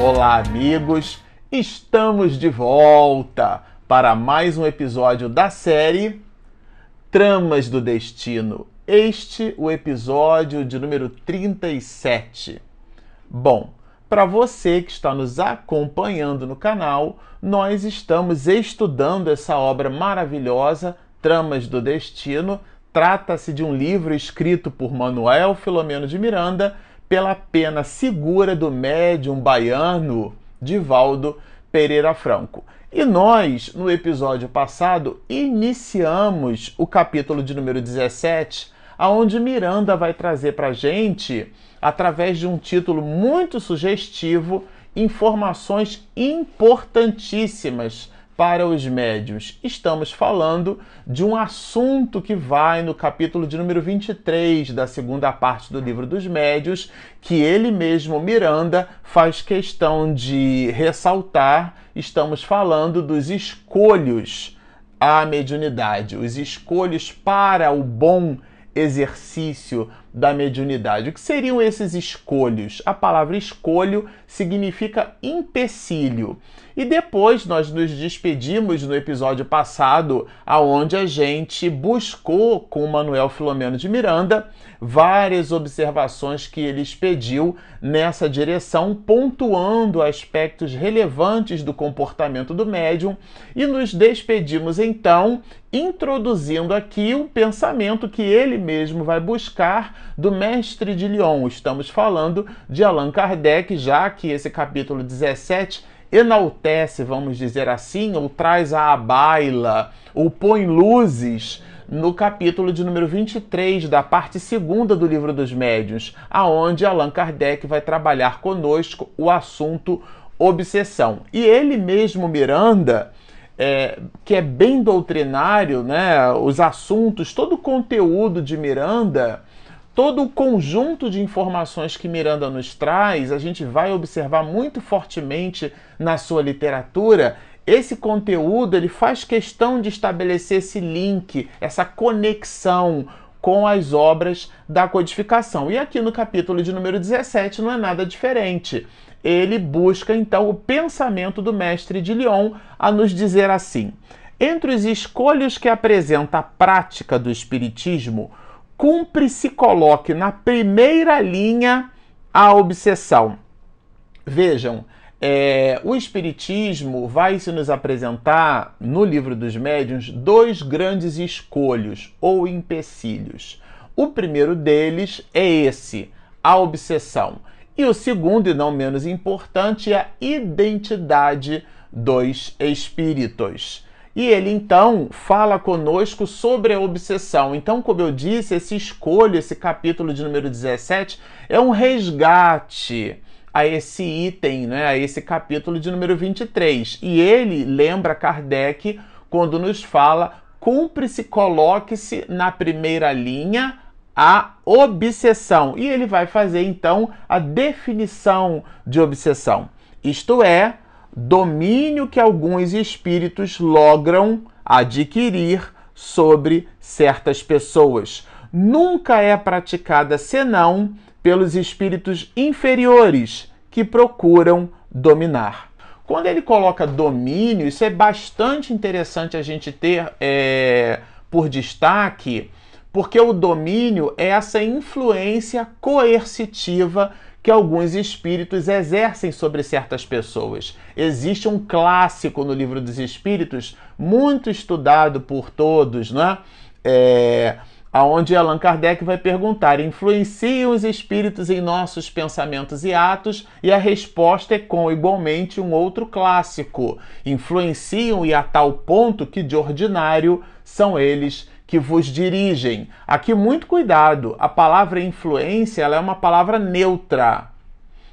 Olá, amigos! Estamos de volta para mais um episódio da série Tramas do Destino. Este o episódio de número 37. Bom, para você que está nos acompanhando no canal, nós estamos estudando essa obra maravilhosa, Tramas do Destino. Trata-se de um livro escrito por Manuel Filomeno de Miranda pela pena segura do médium baiano Divaldo Pereira Franco. E nós, no episódio passado, iniciamos o capítulo de número 17, aonde Miranda vai trazer para gente, através de um título muito sugestivo, informações importantíssimas para os médios. Estamos falando de um assunto que vai no capítulo de número 23 da segunda parte do livro dos médios, que ele mesmo, Miranda, faz questão de ressaltar. Estamos falando dos escolhos à mediunidade, os escolhos para o bom exercício da mediunidade. O que seriam esses escolhos? A palavra escolho significa empecilho. E depois nós nos despedimos no episódio passado, aonde a gente buscou com o Manuel Filomeno de Miranda várias observações que ele expediu nessa direção, pontuando aspectos relevantes do comportamento do médium, e nos despedimos então introduzindo aqui o pensamento que ele mesmo vai buscar do mestre de Lyon. Estamos falando de Allan Kardec, já que esse capítulo 17 enaltece, vamos dizer assim, ou traz à baila, ou põe luzes no capítulo de número 23 da parte segunda do livro dos médiuns, aonde Allan Kardec vai trabalhar conosco o assunto obsessão. E ele mesmo, Miranda, é, que é bem doutrinário, né, os assuntos, todo o conteúdo de Miranda, todo o conjunto de informações que Miranda nos traz, a gente vai observar muito fortemente na sua literatura. Esse conteúdo ele faz questão de estabelecer esse link, essa conexão com as obras da codificação. E aqui no capítulo de número 17 não é nada diferente. Ele busca então o pensamento do mestre de Lyon a nos dizer assim: entre os escolhos que apresenta a prática do espiritismo, cumpre se coloque na primeira linha a obsessão. Vejam, é, o Espiritismo vai se nos apresentar no livro dos médiuns dois grandes escolhos ou empecilhos. O primeiro deles é esse, a obsessão. E o segundo, e não menos importante, é a identidade dos espíritos. E ele então fala conosco sobre a obsessão. Então, como eu disse, esse escolho, esse capítulo de número 17, é um resgate a esse item, né, a esse capítulo de número 23. E ele lembra Kardec quando nos fala: cumpre-se, coloque-se na primeira linha a obsessão. E ele vai fazer então a definição de obsessão. Isto é, domínio que alguns espíritos logram adquirir sobre certas pessoas. Nunca é praticada senão pelos espíritos inferiores que procuram dominar. Quando ele coloca domínio, isso é bastante interessante a gente ter é, por destaque, porque o domínio é essa influência coercitiva que alguns espíritos exercem sobre certas pessoas. Existe um clássico no livro dos espíritos, muito estudado por todos, né? É, aonde Allan Kardec vai perguntar: influenciam os espíritos em nossos pensamentos e atos? E a resposta é com igualmente um outro clássico: influenciam e a tal ponto que de ordinário são eles que vos dirigem. Aqui muito cuidado, a palavra influência é uma palavra neutra.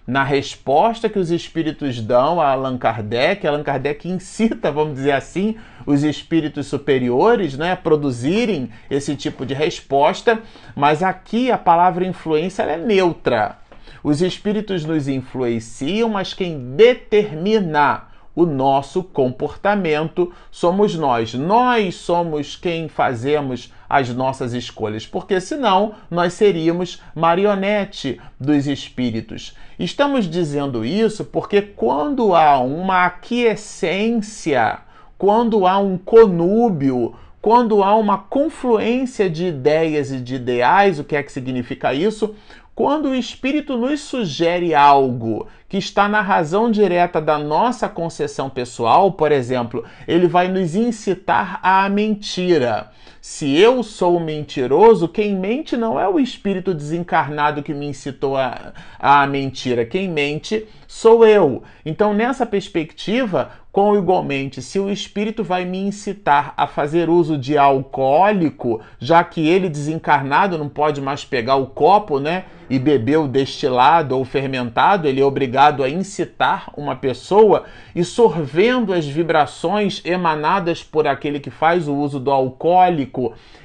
Na resposta que os espíritos dão a Allan Kardec, Allan Kardec incita, vamos dizer assim, os espíritos superiores né, a produzirem esse tipo de resposta, mas aqui a palavra influência é neutra. Os espíritos nos influenciam, mas quem determina o nosso comportamento, somos nós. Nós somos quem fazemos as nossas escolhas, porque senão nós seríamos marionete dos espíritos. Estamos dizendo isso porque quando há uma aquiescência, quando há um conúbio, quando há uma confluência de ideias e de ideais, o que é que significa isso? Quando o Espírito nos sugere algo que está na razão direta da nossa concessão pessoal, por exemplo, ele vai nos incitar à mentira. Se eu sou mentiroso, quem mente não é o espírito desencarnado que me incitou à, à mentira. Quem mente sou eu. Então, nessa perspectiva, com igualmente, se o espírito vai me incitar a fazer uso de alcoólico, já que ele desencarnado não pode mais pegar o copo, né, e beber o destilado ou fermentado, ele é obrigado a incitar uma pessoa e sorvendo as vibrações emanadas por aquele que faz o uso do alcoólico,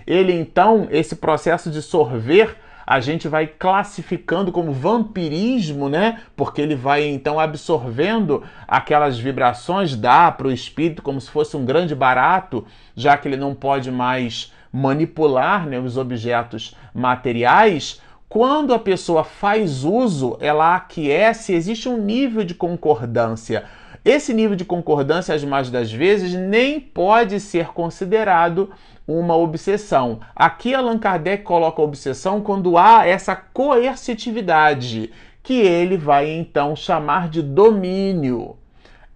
ele então esse processo de sorver a gente vai classificando como vampirismo, né? Porque ele vai então absorvendo aquelas vibrações, dá para o espírito como se fosse um grande barato, já que ele não pode mais manipular né, os objetos materiais. Quando a pessoa faz uso, ela aquece, existe um nível de concordância. Esse nível de concordância, as mais das vezes, nem pode ser considerado uma obsessão. Aqui Allan Kardec coloca obsessão quando há essa coercitividade, que ele vai então chamar de domínio.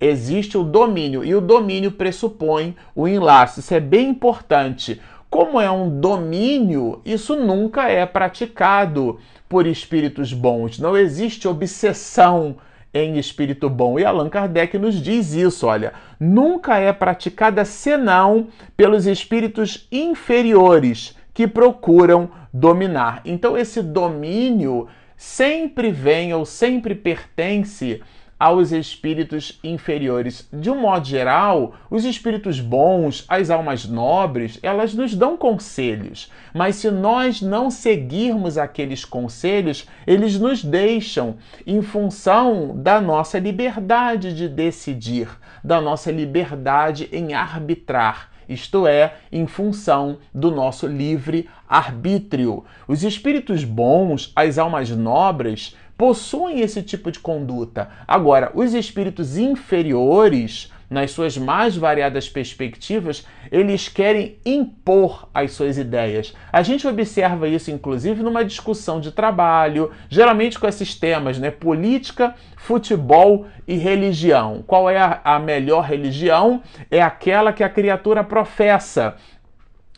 Existe o domínio e o domínio pressupõe o enlace. Isso é bem importante. Como é um domínio, isso nunca é praticado por espíritos bons. Não existe obsessão em espírito bom. E Allan Kardec nos diz isso, olha, nunca é praticada senão pelos espíritos inferiores que procuram dominar. Então esse domínio sempre vem ou sempre pertence aos espíritos inferiores. De um modo geral, os espíritos bons, as almas nobres, elas nos dão conselhos, mas se nós não seguirmos aqueles conselhos, eles nos deixam em função da nossa liberdade de decidir, da nossa liberdade em arbitrar isto é, em função do nosso livre arbítrio. Os espíritos bons, as almas nobres, possuem esse tipo de conduta. Agora, os espíritos inferiores, nas suas mais variadas perspectivas, eles querem impor as suas ideias. A gente observa isso, inclusive, numa discussão de trabalho, geralmente com esses temas, né? Política, futebol e religião. Qual é a, melhor religião? É aquela que a criatura professa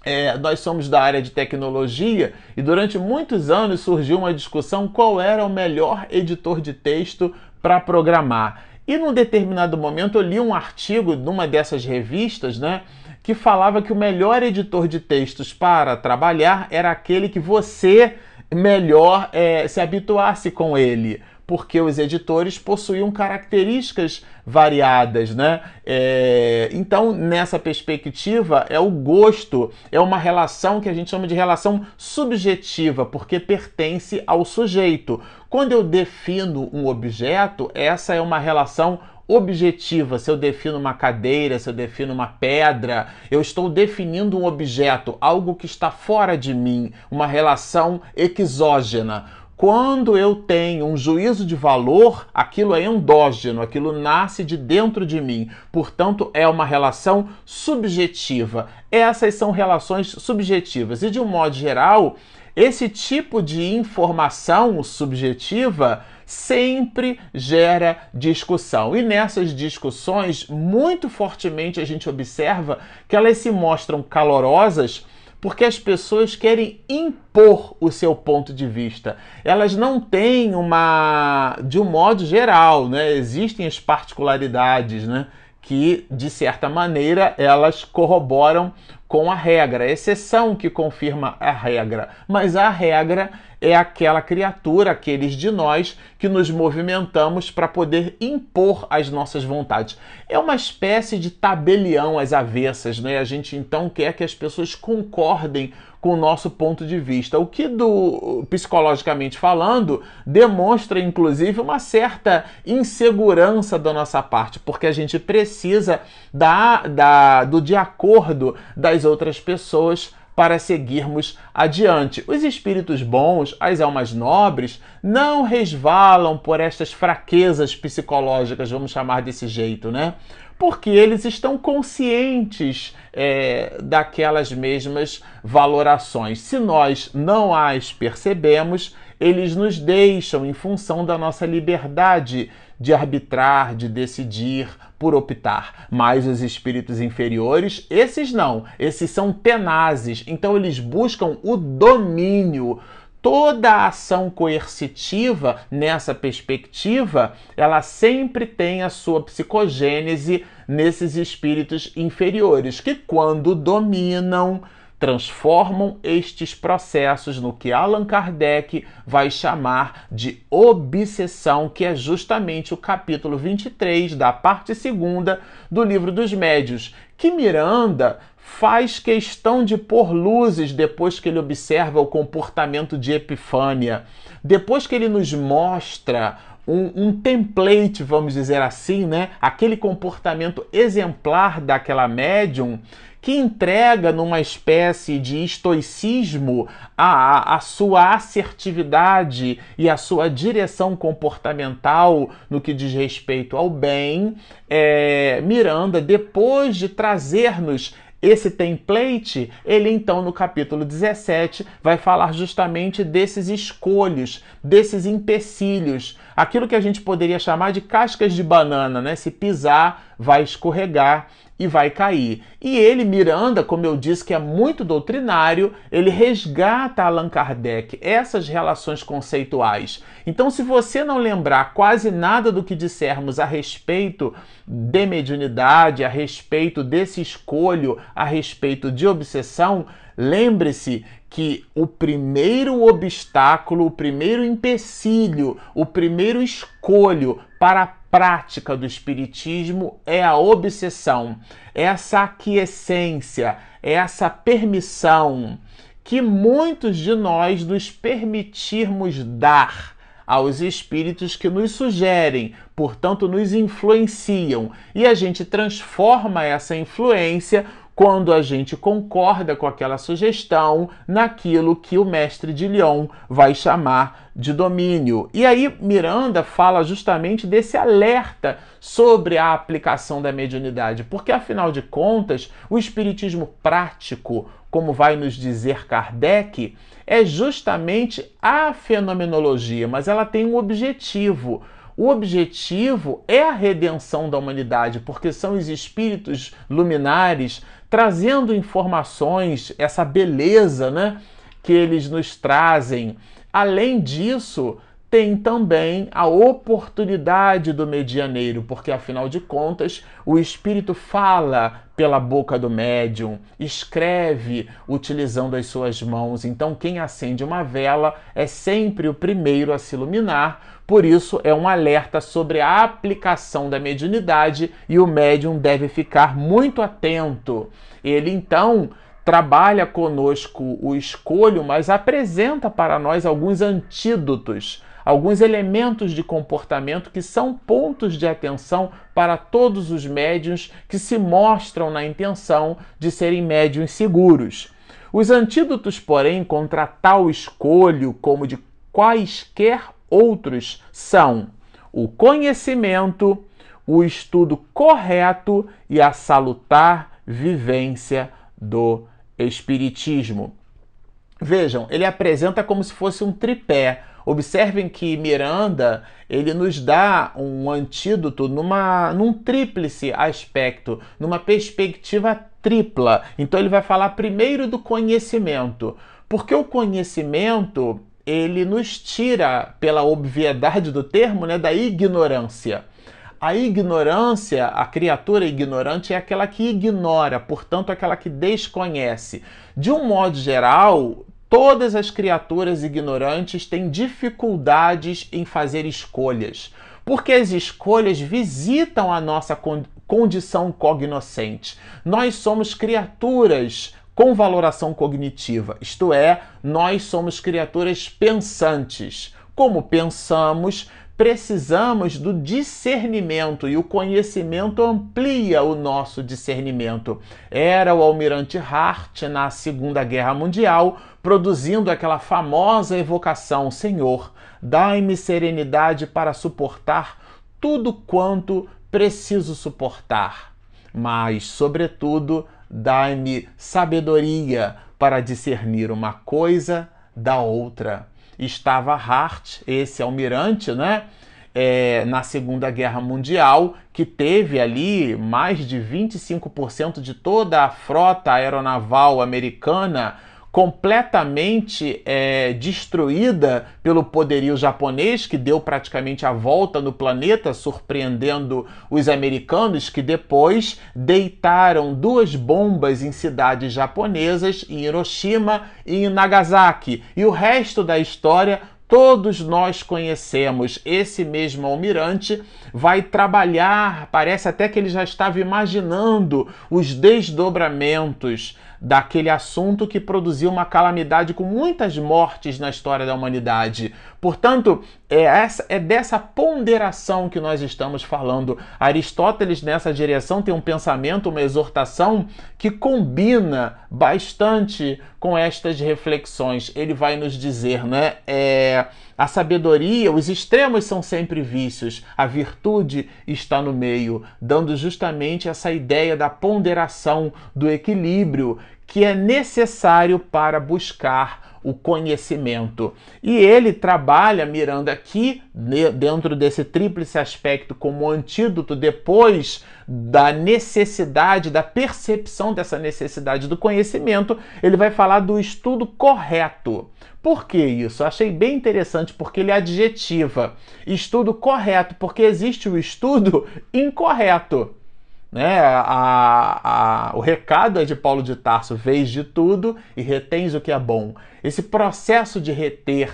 é, nós somos da área de tecnologia e durante muitos anos surgiu uma discussão qual era o melhor editor de texto para programar. E num determinado momento eu li um artigo numa dessas revistas, né, que falava que o melhor editor de textos para trabalhar era aquele que você melhor é, se habituasse com ele porque os editores possuíam características variadas, né? É, então, nessa perspectiva, é o gosto, é uma relação que a gente chama de relação subjetiva, porque pertence ao sujeito. Quando eu defino um objeto, essa é uma relação objetiva. Se eu defino uma cadeira, se eu defino uma pedra, eu estou definindo um objeto, algo que está fora de mim, uma relação exógena. Quando eu tenho um juízo de valor, aquilo é endógeno, aquilo nasce de dentro de mim. Portanto, é uma relação subjetiva. Essas são relações subjetivas. E de um modo geral, esse tipo de informação subjetiva sempre gera discussão. E nessas discussões, muito fortemente a gente observa que elas se mostram calorosas porque as pessoas querem impor o seu ponto de vista. Elas não têm uma, de um modo geral, né? Existem as particularidades, né? Que de certa maneira elas corroboram com a regra, a exceção que confirma a regra, mas a regra é aquela criatura, aqueles de nós que nos movimentamos para poder impor as nossas vontades. É uma espécie de tabelião às avessas, né? A gente então quer que as pessoas concordem com o nosso ponto de vista, o que do psicologicamente falando demonstra inclusive uma certa insegurança da nossa parte, porque a gente precisa da, da do de acordo das outras pessoas para seguirmos adiante. Os espíritos bons, as almas nobres, não resvalam por estas fraquezas psicológicas, vamos chamar desse jeito, né? Porque eles estão conscientes é, daquelas mesmas valorações. Se nós não as percebemos, eles nos deixam em função da nossa liberdade de arbitrar, de decidir, por optar. Mas os espíritos inferiores, esses não, esses são tenazes, então eles buscam o domínio. Toda a ação coercitiva nessa perspectiva, ela sempre tem a sua psicogênese nesses espíritos inferiores, que quando dominam, transformam estes processos no que Allan Kardec vai chamar de obsessão, que é justamente o capítulo 23 da parte segunda do livro dos Médios, que Miranda faz questão de pôr luzes depois que ele observa o comportamento de Epifânia, depois que ele nos mostra um, um, template, vamos dizer assim, né? Aquele comportamento exemplar daquela médium que entrega numa espécie de estoicismo a, a sua assertividade e a sua direção comportamental no que diz respeito ao bem, é, Miranda, depois de trazer-nos esse template, ele então no capítulo 17 vai falar justamente desses escolhos, desses empecilhos, aquilo que a gente poderia chamar de cascas de banana, né? Se pisar, vai escorregar e vai cair. E ele, Miranda, como eu disse, que é muito doutrinário, ele resgata Allan Kardec essas relações conceituais. Então, se você não lembrar quase nada do que dissermos a respeito de mediunidade, a respeito desse escolho, a respeito de obsessão, lembre-se que o primeiro obstáculo, o primeiro empecilho, o primeiro escolho para a prática do espiritismo é a obsessão, essa aquiescência, essa permissão que muitos de nós nos permitirmos dar aos espíritos que nos sugerem, portanto, nos influenciam, e a gente transforma essa influência quando a gente concorda com aquela sugestão naquilo que o mestre de Lyon vai chamar de domínio. E aí Miranda fala justamente desse alerta sobre a aplicação da mediunidade, porque afinal de contas, o espiritismo prático, como vai nos dizer Kardec, é justamente a fenomenologia, mas ela tem um objetivo. O objetivo é a redenção da humanidade, porque são os espíritos luminares trazendo informações, essa beleza né, que eles nos trazem. Além disso, tem também a oportunidade do medianeiro, porque afinal de contas, o espírito fala pela boca do médium, escreve utilizando as suas mãos. Então, quem acende uma vela é sempre o primeiro a se iluminar. Por isso, é um alerta sobre a aplicação da mediunidade e o médium deve ficar muito atento. Ele então trabalha conosco o escolho, mas apresenta para nós alguns antídotos alguns elementos de comportamento que são pontos de atenção para todos os médiuns que se mostram na intenção de serem médiuns seguros. Os antídotos, porém, contra tal escolho, como de quaisquer outros, são o conhecimento, o estudo correto e a salutar vivência do Espiritismo. Vejam, ele apresenta como se fosse um tripé Observem que Miranda ele nos dá um antídoto numa, num tríplice aspecto, numa perspectiva tripla. Então ele vai falar primeiro do conhecimento, porque o conhecimento ele nos tira, pela obviedade do termo, né, da ignorância. A ignorância, a criatura ignorante é aquela que ignora, portanto, aquela que desconhece. De um modo geral, Todas as criaturas ignorantes têm dificuldades em fazer escolhas, porque as escolhas visitam a nossa condição cognoscente. Nós somos criaturas com valoração cognitiva, isto é, nós somos criaturas pensantes. Como pensamos, precisamos do discernimento e o conhecimento amplia o nosso discernimento. Era o almirante Hart na Segunda Guerra Mundial produzindo aquela famosa evocação: Senhor, dai-me serenidade para suportar tudo quanto preciso suportar, mas, sobretudo, dai-me sabedoria para discernir uma coisa da outra estava Hart, esse almirante, né? É, na Segunda Guerra Mundial, que teve ali mais de 25% de toda a frota aeronaval americana completamente é, destruída pelo poderio japonês, que deu praticamente a volta no planeta, surpreendendo os americanos, que depois deitaram duas bombas em cidades japonesas, em Hiroshima e em Nagasaki. E o resto da história todos nós conhecemos. Esse mesmo almirante vai trabalhar, parece até que ele já estava imaginando os desdobramentos daquele assunto que produziu uma calamidade com muitas mortes na história da humanidade. Portanto, é, essa, é dessa ponderação que nós estamos falando. Aristóteles, nessa direção, tem um pensamento, uma exortação que combina bastante com estas reflexões. Ele vai nos dizer, né? É, a sabedoria, os extremos são sempre vícios, a virtude está no meio, dando justamente essa ideia da ponderação, do equilíbrio que é necessário para buscar o conhecimento. E ele trabalha, mirando aqui, dentro desse tríplice aspecto, como antídoto depois da necessidade, da percepção dessa necessidade do conhecimento, ele vai falar do estudo correto. Por que isso? Achei bem interessante porque ele adjetiva estudo correto, porque existe o estudo incorreto. Né? A, a, o recado é de Paulo de Tarso: vês de tudo e retens o que é bom. Esse processo de reter,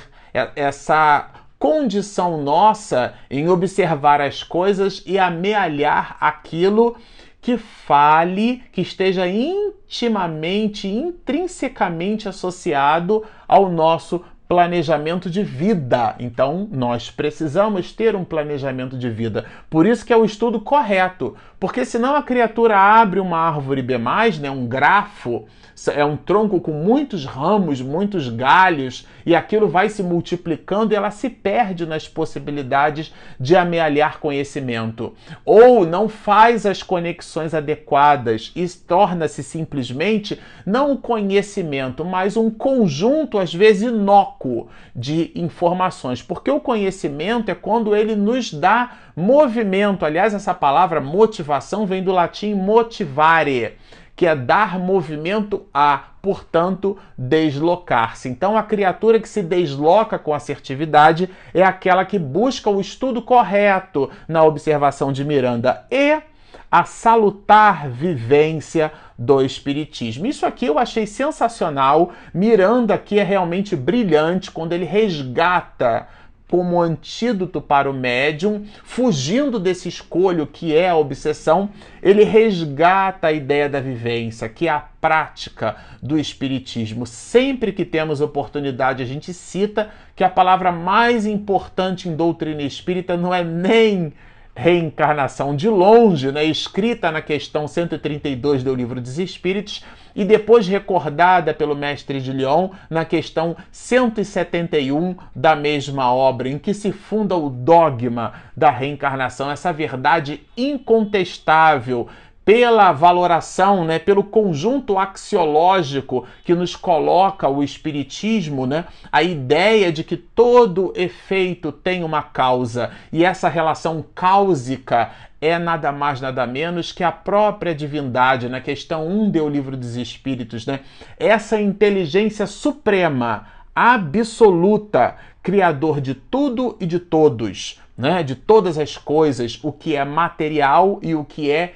essa condição nossa em observar as coisas e amealhar aquilo que fale, que esteja intimamente, intrinsecamente associado ao nosso planejamento de vida. Então, nós precisamos ter um planejamento de vida. Por isso que é o estudo correto, porque senão a criatura abre uma árvore B+, né, um grafo, é um tronco com muitos ramos, muitos galhos, e aquilo vai se multiplicando e ela se perde nas possibilidades de amealhar conhecimento. Ou não faz as conexões adequadas e torna-se simplesmente não o conhecimento, mas um conjunto, às vezes, inócuo de informações. Porque o conhecimento é quando ele nos dá movimento. Aliás, essa palavra motivação vem do latim motivare que é dar movimento a, portanto, deslocar-se. Então, a criatura que se desloca com assertividade é aquela que busca o estudo correto na observação de Miranda e a salutar vivência do Espiritismo. Isso aqui eu achei sensacional. Miranda aqui é realmente brilhante quando ele resgata como antídoto para o médium, fugindo desse escolho que é a obsessão, ele resgata a ideia da vivência, que é a prática do espiritismo. Sempre que temos oportunidade, a gente cita que a palavra mais importante em doutrina espírita não é nem reencarnação de longe, né, escrita na questão 132 do Livro dos Espíritos e depois recordada pelo mestre de Lyon na questão 171 da mesma obra, em que se funda o dogma da reencarnação, essa verdade incontestável pela valoração, né, pelo conjunto axiológico que nos coloca o espiritismo, né, a ideia de que todo efeito tem uma causa e essa relação cáusica é nada mais nada menos que a própria divindade, na questão 1 do livro dos espíritos, né? Essa inteligência suprema, absoluta, criador de tudo e de todos, né? De todas as coisas, o que é material e o que é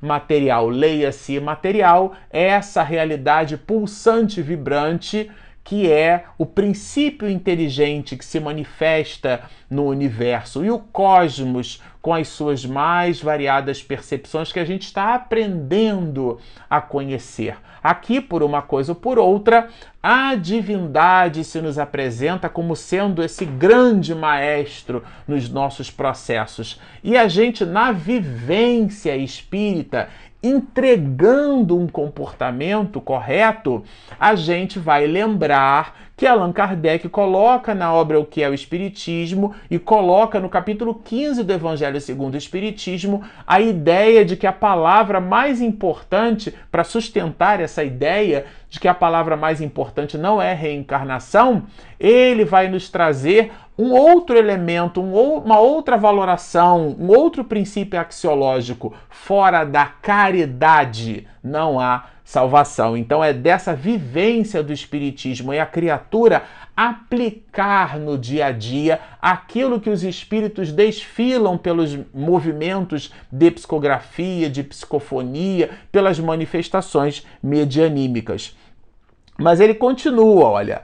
imaterial, leia-se material, é essa realidade pulsante, vibrante que é o princípio inteligente que se manifesta no universo, e o cosmos, com as suas mais variadas percepções que a gente está aprendendo a conhecer. Aqui, por uma coisa ou por outra, a divindade se nos apresenta como sendo esse grande maestro nos nossos processos. E a gente, na vivência espírita, entregando um comportamento correto, a gente vai lembrar que Allan Kardec coloca na obra O que é o Espiritismo e coloca no capítulo 15 do Evangelho segundo o Espiritismo a ideia de que a palavra mais importante para sustentar essa ideia de que a palavra mais importante não é reencarnação, ele vai nos trazer um outro elemento, um, uma outra valoração, um outro princípio axiológico. Fora da caridade não há salvação. Então é dessa vivência do Espiritismo e a criatura aplicar no dia a dia aquilo que os espíritos desfilam pelos movimentos de psicografia, de psicofonia, pelas manifestações medianímicas. Mas ele continua, olha,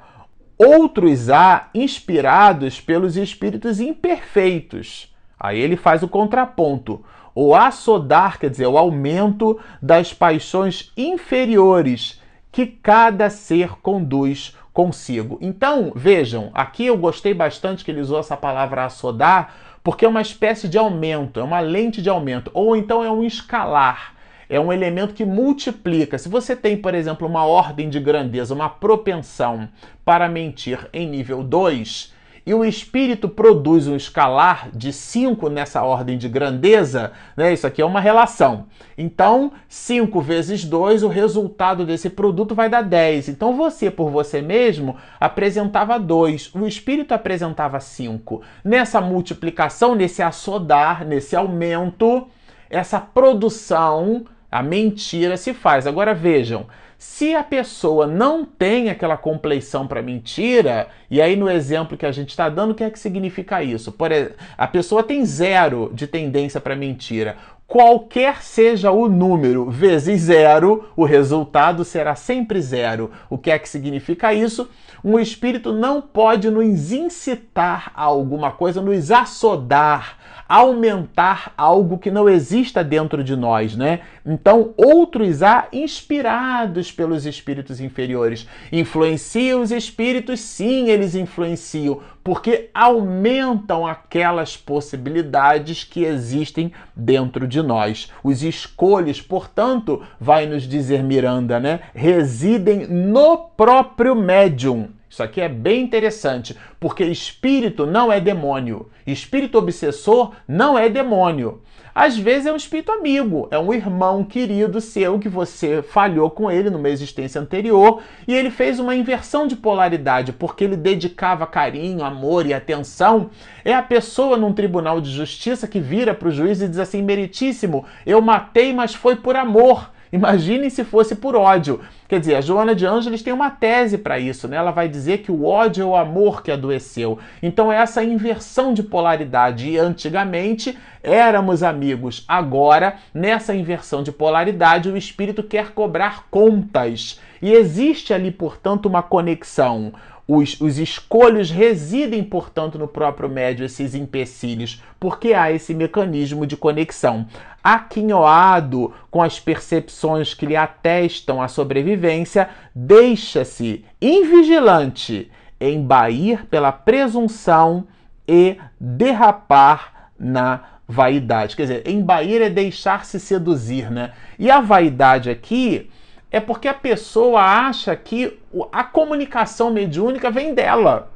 outros há inspirados pelos espíritos imperfeitos. Aí ele faz o contraponto o assodar, quer dizer, o aumento das paixões inferiores que cada ser conduz consigo. Então, vejam, aqui eu gostei bastante que ele usou essa palavra assodar, porque é uma espécie de aumento, é uma lente de aumento, ou então é um escalar. É um elemento que multiplica. Se você tem, por exemplo, uma ordem de grandeza, uma propensão para mentir em nível 2, e o espírito produz um escalar de 5 nessa ordem de grandeza, né? Isso aqui é uma relação. Então, 5 vezes 2, o resultado desse produto vai dar 10. Então, você, por você mesmo, apresentava 2, o espírito apresentava 5. Nessa multiplicação, nesse assodar, nesse aumento, essa produção, a mentira se faz. Agora vejam, se a pessoa não tem aquela compleição para mentira, e aí no exemplo que a gente está dando, o que é que significa isso? Por a pessoa tem zero de tendência para mentira. Qualquer seja o número vezes zero, o resultado será sempre zero. O que é que significa isso? Um espírito não pode nos incitar a alguma coisa, nos assodar aumentar algo que não exista dentro de nós, né? Então, outros há inspirados pelos espíritos inferiores. Influenciam os espíritos? Sim, eles influenciam, porque aumentam aquelas possibilidades que existem dentro de nós. Os escolhos, portanto, vai nos dizer Miranda, né? Residem no próprio médium. Isso aqui é bem interessante, porque espírito não é demônio. Espírito obsessor não é demônio. Às vezes é um espírito amigo, é um irmão querido seu que você falhou com ele numa existência anterior e ele fez uma inversão de polaridade porque ele dedicava carinho, amor e atenção. É a pessoa num tribunal de justiça que vira para o juiz e diz assim: Meritíssimo, eu matei, mas foi por amor. Imagine se fosse por ódio. Quer dizer, a Joana de Ângeles tem uma tese para isso, né? Ela vai dizer que o ódio é o amor que adoeceu. Então, é essa inversão de polaridade. E antigamente éramos amigos. Agora, nessa inversão de polaridade, o espírito quer cobrar contas. E existe ali, portanto, uma conexão. Os, os escolhos residem, portanto, no próprio médio, esses empecilhos, porque há esse mecanismo de conexão. Aquinhoado com as percepções que lhe atestam a sobrevivência, deixa-se invigilante embair pela presunção e derrapar na vaidade. Quer dizer, embair é deixar-se seduzir, né? E a vaidade aqui é porque a pessoa acha que a comunicação mediúnica vem dela.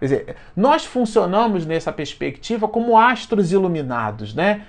Quer dizer, nós funcionamos nessa perspectiva como astros iluminados, né?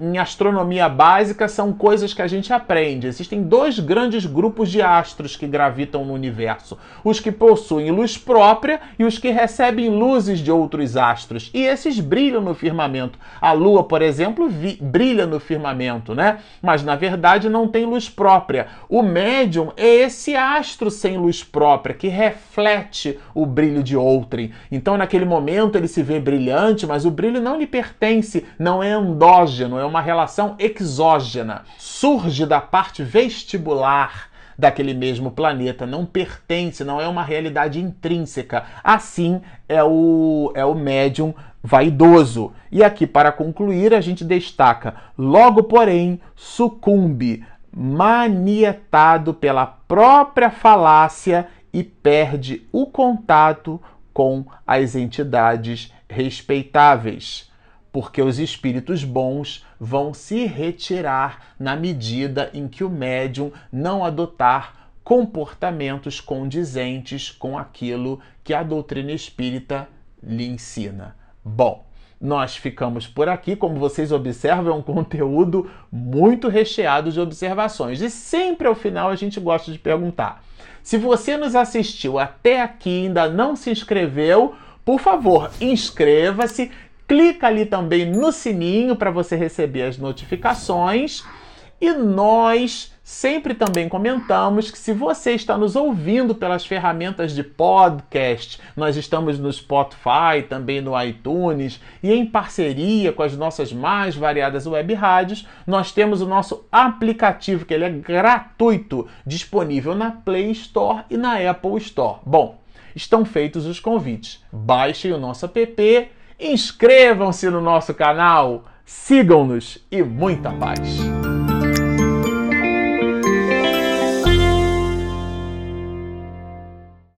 Em astronomia básica são coisas que a gente aprende. Existem dois grandes grupos de astros que gravitam no universo: os que possuem luz própria e os que recebem luzes de outros astros. E esses brilham no firmamento. A Lua, por exemplo, brilha no firmamento, né? Mas na verdade não tem luz própria. O médium é esse astro sem luz própria que reflete o brilho de outrem. Então, naquele momento, ele se vê brilhante, mas o brilho não lhe pertence, não é endógeno exógeno, é uma relação exógena. Surge da parte vestibular daquele mesmo planeta, não pertence, não é uma realidade intrínseca. Assim é o, é o médium vaidoso. E aqui, para concluir, a gente destaca: logo, porém, sucumbe, manietado pela própria falácia e perde o contato com as entidades respeitáveis porque os espíritos bons vão se retirar na medida em que o médium não adotar comportamentos condizentes com aquilo que a doutrina espírita lhe ensina. Bom, nós ficamos por aqui. Como vocês observam, é um conteúdo muito recheado de observações. E sempre ao final a gente gosta de perguntar: se você nos assistiu até aqui e ainda não se inscreveu, por favor, inscreva-se, clica ali também no sininho para você receber as notificações. E nós sempre também comentamos que se você está nos ouvindo pelas ferramentas de podcast, nós estamos no Spotify, também no iTunes e em parceria com as nossas mais variadas web rádios, nós temos o nosso aplicativo que ele é gratuito, disponível na Play Store e na Apple Store. Bom, estão feitos os convites. Baixem o nosso app Inscrevam-se no nosso canal, sigam-nos e muita paz!